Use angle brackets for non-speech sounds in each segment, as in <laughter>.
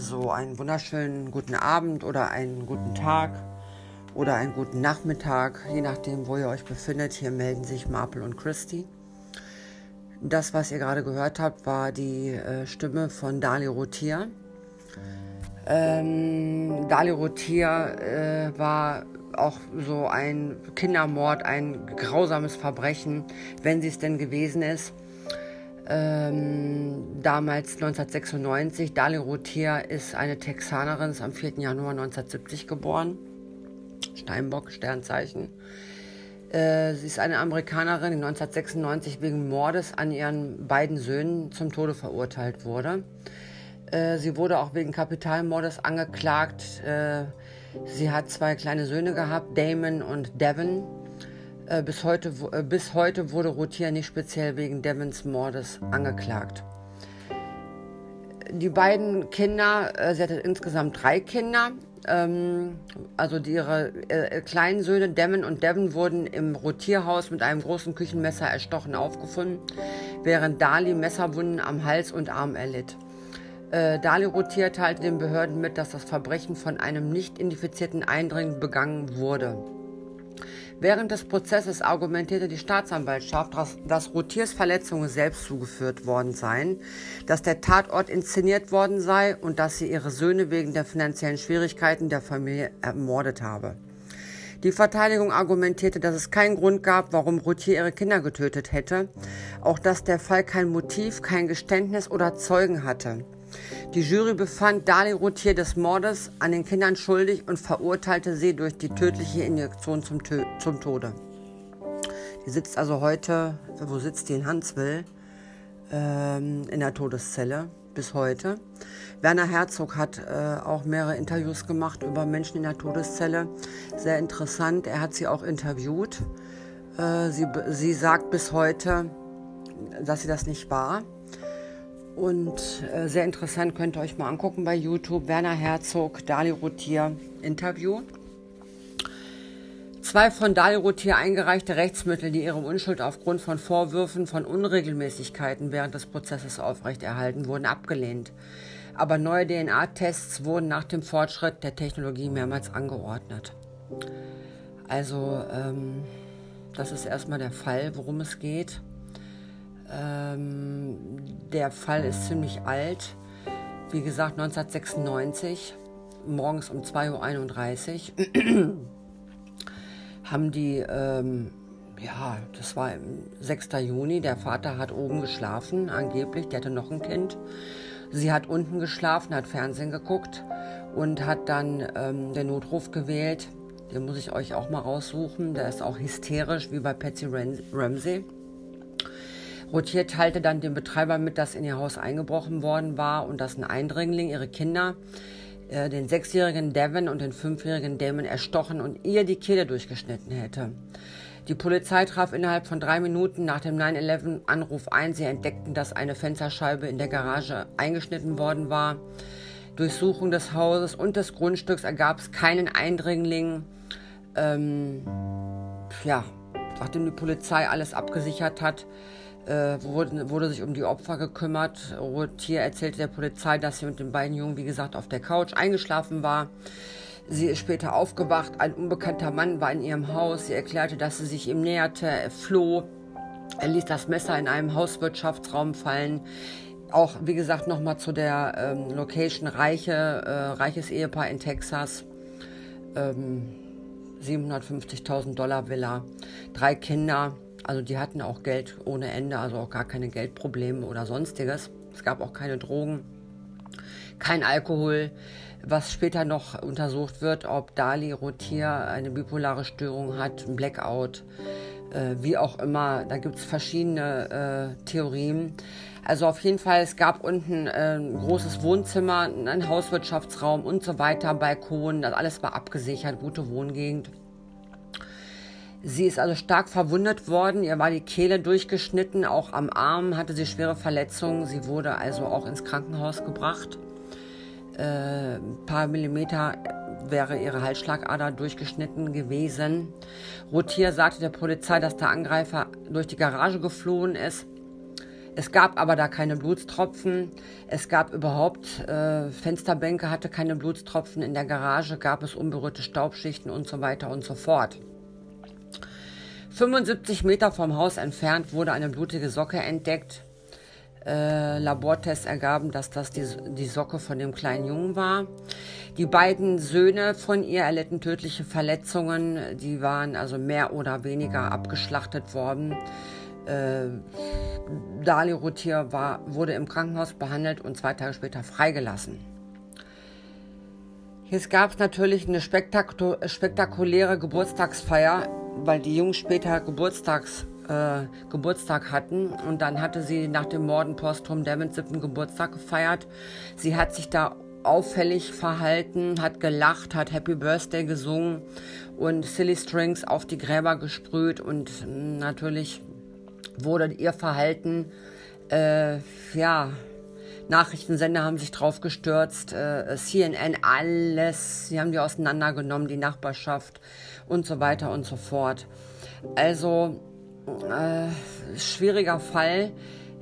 So einen wunderschönen guten Abend oder einen guten Tag oder einen guten Nachmittag, je nachdem, wo ihr euch befindet. Hier melden sich Marple und Christy. Das, was ihr gerade gehört habt, war die äh, Stimme von Dali Rotier. Ähm, Dali Rotier äh, war auch so ein Kindermord, ein grausames Verbrechen, wenn sie es denn gewesen ist. Ähm, damals 1996. Dali Rotier ist eine Texanerin, ist am 4. Januar 1970 geboren. Steinbock, Sternzeichen. Äh, sie ist eine Amerikanerin, die 1996 wegen Mordes an ihren beiden Söhnen zum Tode verurteilt wurde. Äh, sie wurde auch wegen Kapitalmordes angeklagt. Äh, sie hat zwei kleine Söhne gehabt, Damon und Devon. Äh, bis, heute, äh, bis heute wurde Rotier nicht speziell wegen Devons Mordes angeklagt. Die beiden Kinder, äh, sie hatte insgesamt drei Kinder. Ähm, also ihre kleinen Söhne Damon und Devon wurden im Rotierhaus mit einem großen Küchenmesser erstochen aufgefunden, während Dali Messerwunden am Hals und Arm erlitt. Dali Rotier teilte den Behörden mit, dass das Verbrechen von einem nicht identifizierten Eindringling begangen wurde. Während des Prozesses argumentierte die Staatsanwaltschaft, dass, Rotiers Verletzungen selbst zugeführt worden seien, dass der Tatort inszeniert worden sei und dass sie ihre Söhne wegen der finanziellen Schwierigkeiten der Familie ermordet habe. Die Verteidigung argumentierte, dass es keinen Grund gab, warum Routier ihre Kinder getötet hätte, auch dass der Fall kein Motiv, kein Geständnis oder Zeugen hatte. Die Jury befand Dali Routier des Mordes an den Kindern schuldig und verurteilte sie durch die tödliche Injektion zum, Tö zum Tode. Die sitzt also heute, wo sitzt die in Hanswil? Ähm, in der Todeszelle bis heute. Werner Herzog hat äh, auch mehrere Interviews gemacht über Menschen in der Todeszelle. Sehr interessant. Er hat sie auch interviewt. Äh, sie, sie sagt bis heute, dass sie das nicht war. Und äh, sehr interessant, könnt ihr euch mal angucken bei YouTube. Werner Herzog, Dali Rotier, Interview. Zwei von Dali Rotier eingereichte Rechtsmittel, die ihre Unschuld aufgrund von Vorwürfen von Unregelmäßigkeiten während des Prozesses aufrechterhalten, wurden abgelehnt. Aber neue DNA-Tests wurden nach dem Fortschritt der Technologie mehrmals angeordnet. Also, ähm, das ist erstmal der Fall, worum es geht. Ähm, der Fall ist ziemlich alt. Wie gesagt, 1996, morgens um 2.31 Uhr, <clears throat> haben die, ähm, ja, das war im 6. Juni, der Vater hat oben geschlafen, angeblich, der hatte noch ein Kind. Sie hat unten geschlafen, hat Fernsehen geguckt und hat dann ähm, den Notruf gewählt. Den muss ich euch auch mal raussuchen. Der ist auch hysterisch, wie bei Patsy Ram- Ramsey. Rotier teilte dann dem Betreiber mit, dass in ihr Haus eingebrochen worden war und dass ein Eindringling ihre Kinder, äh, den sechsjährigen Devon und den fünfjährigen Damon, erstochen und ihr die Kehle durchgeschnitten hätte. Die Polizei traf innerhalb von drei Minuten nach dem 9-11-Anruf ein. Sie entdeckten, dass eine Fensterscheibe in der Garage eingeschnitten worden war. Durchsuchung des Hauses und des Grundstücks ergab es keinen Eindringling. Ähm, ja, nachdem die Polizei alles abgesichert hat, äh, wurde, wurde sich um die Opfer gekümmert. Rotier erzählte der Polizei, dass sie mit den beiden Jungen, wie gesagt, auf der Couch eingeschlafen war. Sie ist später aufgewacht. Ein unbekannter Mann war in ihrem Haus. Sie erklärte, dass sie sich ihm näherte. Er floh. Er ließ das Messer in einem Hauswirtschaftsraum fallen. Auch, wie gesagt, nochmal zu der ähm, Location Reiche, äh, reiches Ehepaar in Texas. Ähm, 750.000 Dollar Villa. Drei Kinder. Also die hatten auch Geld ohne Ende, also auch gar keine Geldprobleme oder sonstiges. Es gab auch keine Drogen, kein Alkohol. Was später noch untersucht wird, ob Dali Rotier eine bipolare Störung hat, ein Blackout, äh, wie auch immer. Da gibt es verschiedene äh, Theorien. Also auf jeden Fall, es gab unten äh, ein großes Wohnzimmer, ein Hauswirtschaftsraum und so weiter, Balkon, das alles war abgesichert, gute Wohngegend. Sie ist also stark verwundet worden, ihr war die Kehle durchgeschnitten, auch am Arm hatte sie schwere Verletzungen, sie wurde also auch ins Krankenhaus gebracht. Äh, ein paar Millimeter wäre ihre Halsschlagader durchgeschnitten gewesen. Rotier sagte der Polizei, dass der Angreifer durch die Garage geflohen ist. Es gab aber da keine Blutstropfen. Es gab überhaupt äh, Fensterbänke, hatte keine Blutstropfen. In der Garage gab es unberührte Staubschichten und so weiter und so fort. 75 Meter vom Haus entfernt wurde eine blutige Socke entdeckt. Äh, Labortests ergaben, dass das die, die Socke von dem kleinen Jungen war. Die beiden Söhne von ihr erlitten tödliche Verletzungen. Die waren also mehr oder weniger abgeschlachtet worden. Äh, Dali Rotier war, wurde im Krankenhaus behandelt und zwei Tage später freigelassen. Jetzt gab es natürlich eine spektakuläre Geburtstagsfeier weil die Jungs später Geburtstags, äh, Geburtstag hatten und dann hatte sie nach dem Morden posthum Devons siebten Geburtstag gefeiert. Sie hat sich da auffällig verhalten, hat gelacht, hat Happy Birthday gesungen und Silly Strings auf die Gräber gesprüht und natürlich wurde ihr Verhalten, äh, ja, Nachrichtensender haben sich drauf gestürzt, äh, CNN, alles, sie haben die auseinandergenommen, die Nachbarschaft und so weiter und so fort. Also, äh, schwieriger Fall.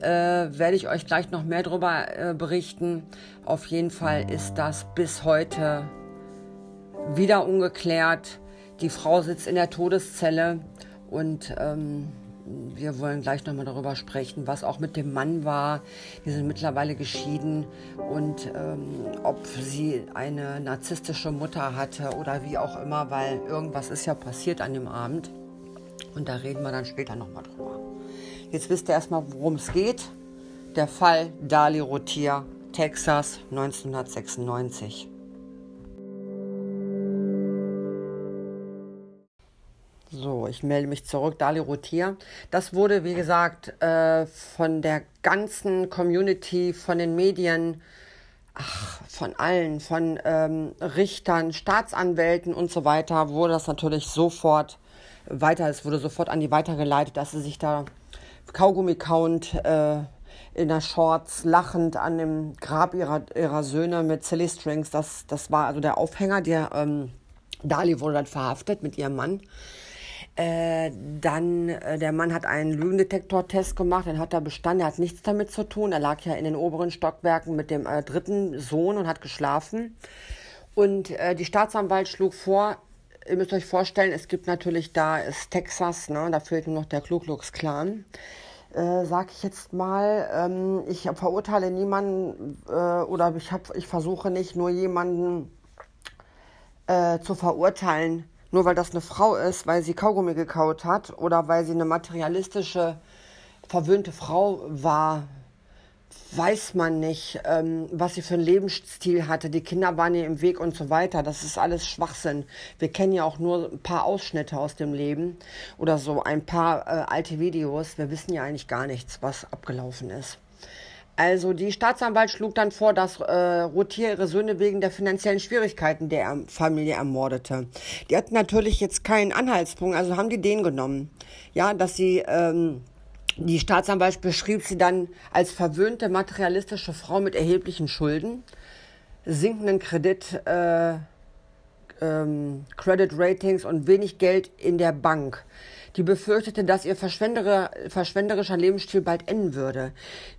Äh, werde ich euch gleich noch mehr darüber äh, berichten. Auf jeden Fall ist das bis heute wieder ungeklärt. Die Frau sitzt in der Todeszelle und ähm, wir wollen gleich nochmal darüber sprechen, was auch mit dem Mann war. Die sind mittlerweile geschieden und ähm, ob sie eine narzisstische Mutter hatte oder wie auch immer, weil irgendwas ist ja passiert an dem Abend. Und da reden wir dann später nochmal drüber. Jetzt wisst ihr erstmal, worum es geht. Der Fall Dali Rotier, Texas, 1996. So, ich melde mich zurück. Dali Rotier. Das wurde, wie gesagt, äh, von der ganzen Community, von den Medien, ach, von allen, von ähm, Richtern, Staatsanwälten und so weiter, wurde das natürlich sofort weiter, es wurde sofort an die weitergeleitet, dass sie sich da Kaugummi-Count äh, in der Shorts lachend an dem Grab ihrer, ihrer Söhne mit Silly Strings, das, das war also der Aufhänger. Der ähm, Dali wurde dann verhaftet mit ihrem Mann. Äh, dann, äh, der Mann hat einen Lügendetektortest gemacht, den hat er bestanden, er hat nichts damit zu tun. Er lag ja in den oberen Stockwerken mit dem äh, dritten Sohn und hat geschlafen. Und äh, die Staatsanwalt schlug vor, ihr müsst euch vorstellen, es gibt natürlich, da ist Texas, ne, da fehlt nur noch der Ku Klux Klan. Äh, sag ich jetzt mal, ähm, ich verurteile niemanden äh, oder ich, hab, ich versuche nicht nur jemanden äh, zu verurteilen, nur weil das eine Frau ist, weil sie Kaugummi gekaut hat oder weil sie eine materialistische, verwöhnte Frau war, weiß man nicht, ähm, was sie für einen Lebensstil hatte. Die Kinder waren ihr im Weg und so weiter. Das ist alles Schwachsinn. Wir kennen ja auch nur ein paar Ausschnitte aus dem Leben oder so ein paar äh, alte Videos. Wir wissen ja eigentlich gar nichts, was abgelaufen ist. Also die Staatsanwalt schlug dann vor, dass äh, Rotier ihre Söhne wegen der finanziellen Schwierigkeiten der Familie ermordete. Die hatten natürlich jetzt keinen Anhaltspunkt, also haben die den genommen. Ja, dass sie, ähm, die Staatsanwalt beschrieb sie dann als verwöhnte materialistische Frau mit erheblichen Schulden, sinkenden Kredit, äh, ähm, Credit Ratings und wenig Geld in der Bank die befürchtete, dass ihr verschwenderischer Lebensstil bald enden würde.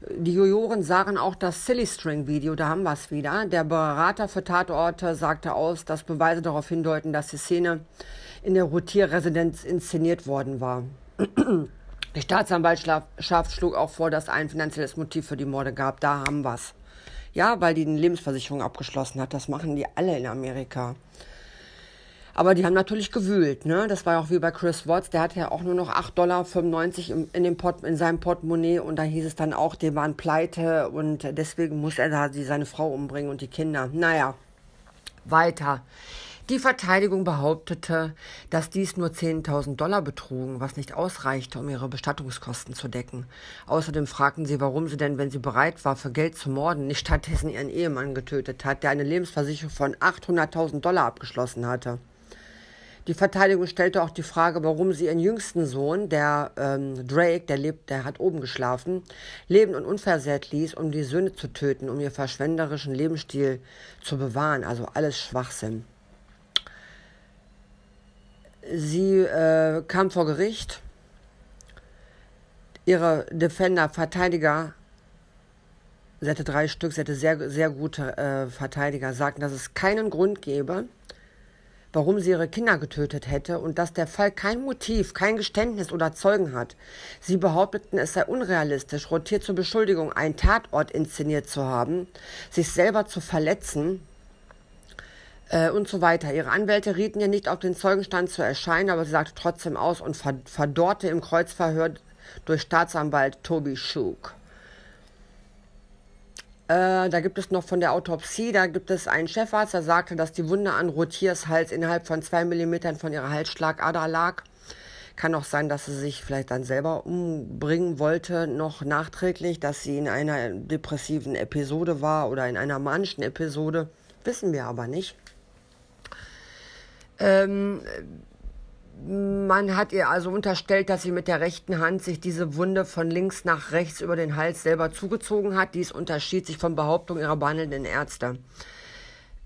Die Juroren sahen auch das Silly String Video, da haben wir es wieder. Der Berater für Tatorte sagte aus, dass Beweise darauf hindeuten, dass die Szene in der Rotierresidenz inszeniert worden war. Die Staatsanwaltschaft schlug auch vor, dass ein finanzielles Motiv für die Morde gab. Da haben wir es. Ja, weil die eine Lebensversicherung abgeschlossen hat. Das machen die alle in Amerika. Aber die haben natürlich gewühlt. Ne? Das war auch wie bei Chris Watts. Der hatte ja auch nur noch 8,95 Dollar in, dem Port, in seinem Portemonnaie. Und da hieß es dann auch, die waren pleite. Und deswegen muss er da seine Frau umbringen und die Kinder. Naja, weiter. Die Verteidigung behauptete, dass dies nur 10.000 Dollar betrugen, was nicht ausreichte, um ihre Bestattungskosten zu decken. Außerdem fragten sie, warum sie denn, wenn sie bereit war, für Geld zu morden, nicht stattdessen ihren Ehemann getötet hat, der eine Lebensversicherung von 800.000 Dollar abgeschlossen hatte. Die Verteidigung stellte auch die Frage, warum sie ihren jüngsten Sohn, der ähm, Drake, der lebt, der hat oben geschlafen, leben und unversehrt ließ, um die Söhne zu töten, um ihr verschwenderischen Lebensstil zu bewahren. Also alles Schwachsinn. Sie äh, kam vor Gericht. Ihre Defender, Verteidiger, sie hatte drei Stück, sie hatte sehr, sehr gute äh, Verteidiger, sagten, dass es keinen Grund gäbe, warum sie ihre Kinder getötet hätte und dass der Fall kein Motiv, kein Geständnis oder Zeugen hat. Sie behaupteten, es sei unrealistisch, rotiert zur Beschuldigung, einen Tatort inszeniert zu haben, sich selber zu verletzen äh, und so weiter. Ihre Anwälte rieten ihr nicht auf den Zeugenstand zu erscheinen, aber sie sagte trotzdem aus und verdorrte im Kreuzverhör durch Staatsanwalt Toby Shook. Äh, da gibt es noch von der Autopsie, da gibt es einen Chefarzt, der sagte, dass die Wunde an Rotiers Hals innerhalb von zwei Millimetern von ihrer Halsschlagader lag. Kann auch sein, dass sie sich vielleicht dann selber umbringen wollte, noch nachträglich, dass sie in einer depressiven Episode war oder in einer manischen Episode. Wissen wir aber nicht. Ähm, man hat ihr also unterstellt, dass sie mit der rechten Hand sich diese Wunde von links nach rechts über den Hals selber zugezogen hat. Dies unterschied sich von Behauptung ihrer behandelnden Ärzte.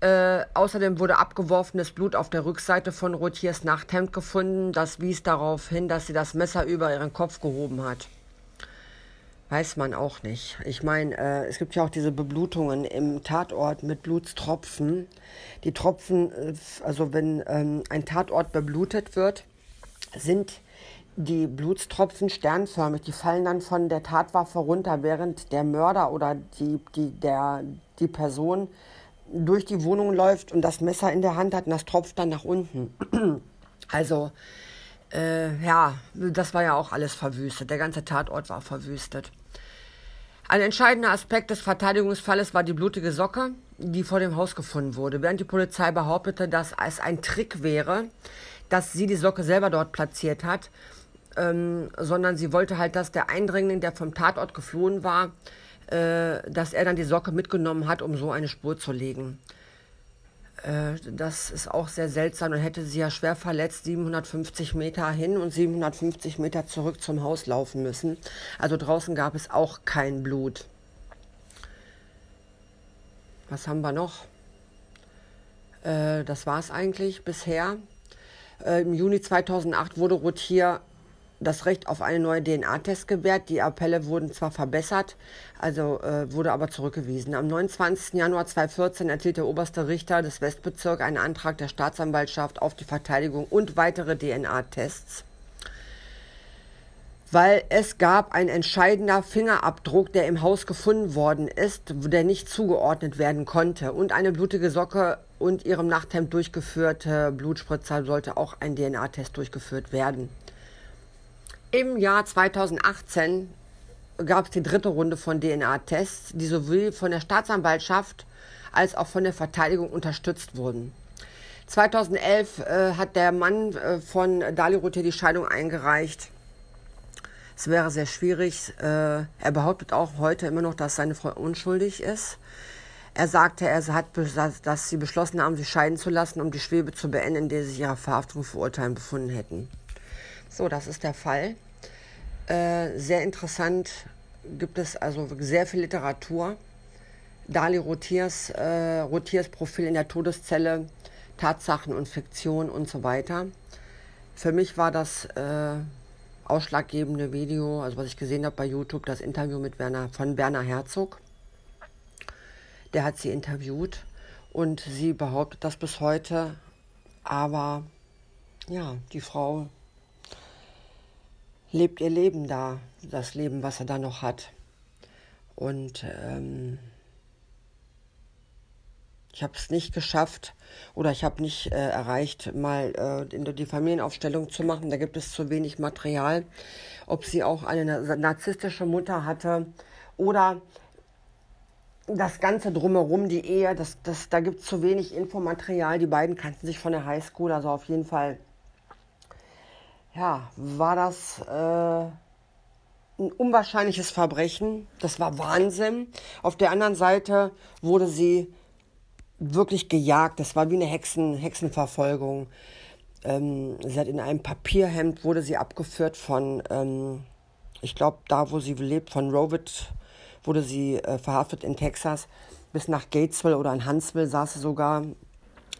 Äh, außerdem wurde abgeworfenes Blut auf der Rückseite von Rotiers Nachthemd gefunden. Das wies darauf hin, dass sie das Messer über ihren Kopf gehoben hat. Weiß man auch nicht. Ich meine, äh, es gibt ja auch diese Beblutungen im Tatort mit Blutstropfen. Die Tropfen, äh, also wenn ähm, ein Tatort beblutet wird, sind die Blutstropfen sternförmig. Die fallen dann von der Tatwaffe runter, während der Mörder oder die, die, der, die Person durch die Wohnung läuft und das Messer in der Hand hat und das tropft dann nach unten. <clears throat> Also äh, ja, das war ja auch alles verwüstet. Der ganze Tatort war verwüstet. Ein entscheidender Aspekt des Verteidigungsfalles war die blutige Socke, die vor dem Haus gefunden wurde. Während die Polizei behauptete, dass es ein Trick wäre, dass sie die Socke selber dort platziert hat, ähm, sondern sie wollte halt, dass der Eindringling, der vom Tatort geflohen war, äh, dass er dann die Socke mitgenommen hat, um so eine Spur zu legen. Äh, das ist auch sehr seltsam und hätte sie ja schwer verletzt 750 Meter hin und 750 Meter zurück zum Haus laufen müssen. Also draußen gab es auch kein Blut. Was haben wir noch? Äh, das war es eigentlich bisher. Äh, Im Juni 2008 wurde Rotier das Recht auf einen neuen DNA-Test gewährt. Die Appelle wurden zwar verbessert, also äh, wurde aber zurückgewiesen. Am 29. Januar 2014 erhielt der oberste Richter des Westbezirks einen Antrag der Staatsanwaltschaft auf die Verteidigung und weitere DNA-Tests, weil es gab ein entscheidender Fingerabdruck, der im Haus gefunden worden ist, der nicht zugeordnet werden konnte und eine blutige Socke und ihrem Nachthemd durchgeführte Blutspritzer sollte auch ein DNA-Test durchgeführt werden. Im Jahr 2018 gab es die dritte Runde von DNA-Tests, die sowohl von der Staatsanwaltschaft als auch von der Verteidigung unterstützt wurden. 2011 äh, hat der Mann äh, von Dali Routier die Scheidung eingereicht. Es wäre sehr schwierig. Äh, er behauptet auch heute immer noch, dass seine Frau unschuldig ist. Er sagte, er hat, dass sie beschlossen haben, sich scheiden zu lassen, um die Schwebe zu beenden, in der sie sich ihrer Verhaftung verurteilen befunden hätten. So, das ist der Fall. Äh, sehr interessant gibt es also sehr viel Literatur. Dali Rotiers, äh, Rotiers Profil in der Todeszelle, Tatsachen und Fiktion und so weiter. Für mich war das äh, ausschlaggebende Video, also was ich gesehen habe bei YouTube, das Interview mit Werner, von Werner Herzog. Der hat sie interviewt und sie behauptet das bis heute. Aber ja, die Frau lebt ihr Leben da, das Leben, was er da noch hat. Und ähm, ich habe es nicht geschafft oder ich habe nicht äh, erreicht, mal äh, die Familienaufstellung zu machen. Da gibt es zu wenig Material. Ob sie auch eine narzisstische Mutter hatte oder das Ganze drumherum, die Ehe, das, das, da gibt es zu wenig Infomaterial. Die beiden kannten sich von der Highschool, also auf jeden Fall, ja, war das äh, ein unwahrscheinliches Verbrechen. Das war Wahnsinn. Auf der anderen Seite wurde sie wirklich gejagt. Das war wie eine Hexen, Hexenverfolgung. Ähm, sie hat in einem Papierhemd wurde sie abgeführt von, ähm, ich glaube, da wo sie lebt, von Rovid wurde sie äh, verhaftet in Texas. Bis nach Gatesville oder in Huntsville saß sie sogar.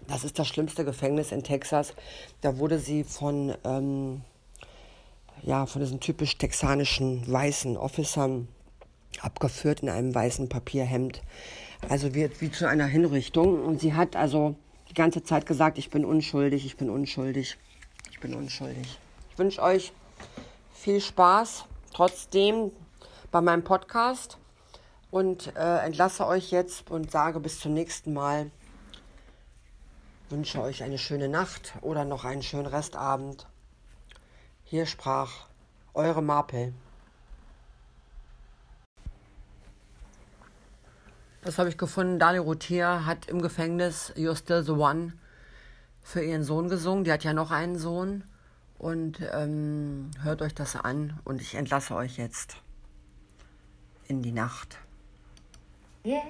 Das ist das schlimmste Gefängnis in Texas. Da wurde sie von ähm, ja, von diesen typisch texanischen weißen Officern abgeführt in einem weißen Papierhemd. Also wird wie zu einer Hinrichtung. Und sie hat also die ganze Zeit gesagt, ich bin unschuldig, ich bin unschuldig, ich bin unschuldig. Ich wünsche euch viel Spaß trotzdem bei meinem Podcast und äh, entlasse euch jetzt und sage bis zum nächsten Mal. Wünsche euch eine schöne Nacht oder noch einen schönen Restabend. Hier sprach eure Marpel. Das habe ich gefunden. Dani Routier hat im Gefängnis You're Still the One für ihren Sohn gesungen. Die hat ja noch einen Sohn. Und ähm, hört euch das an und ich entlasse euch jetzt in die Nacht. Yeah,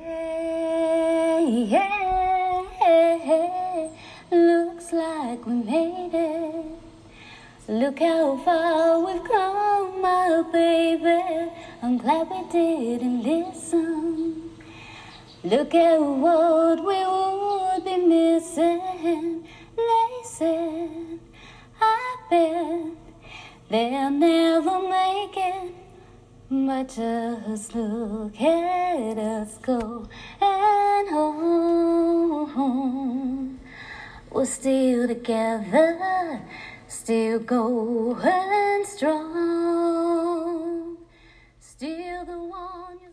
yeah, looks like we made it. Look how far we've come, my baby. I'm glad we didn't listen. Look at what we would be missing. Said, I bet they'll never make it. But just look at us go and home. We're still together, still going strong. Still the one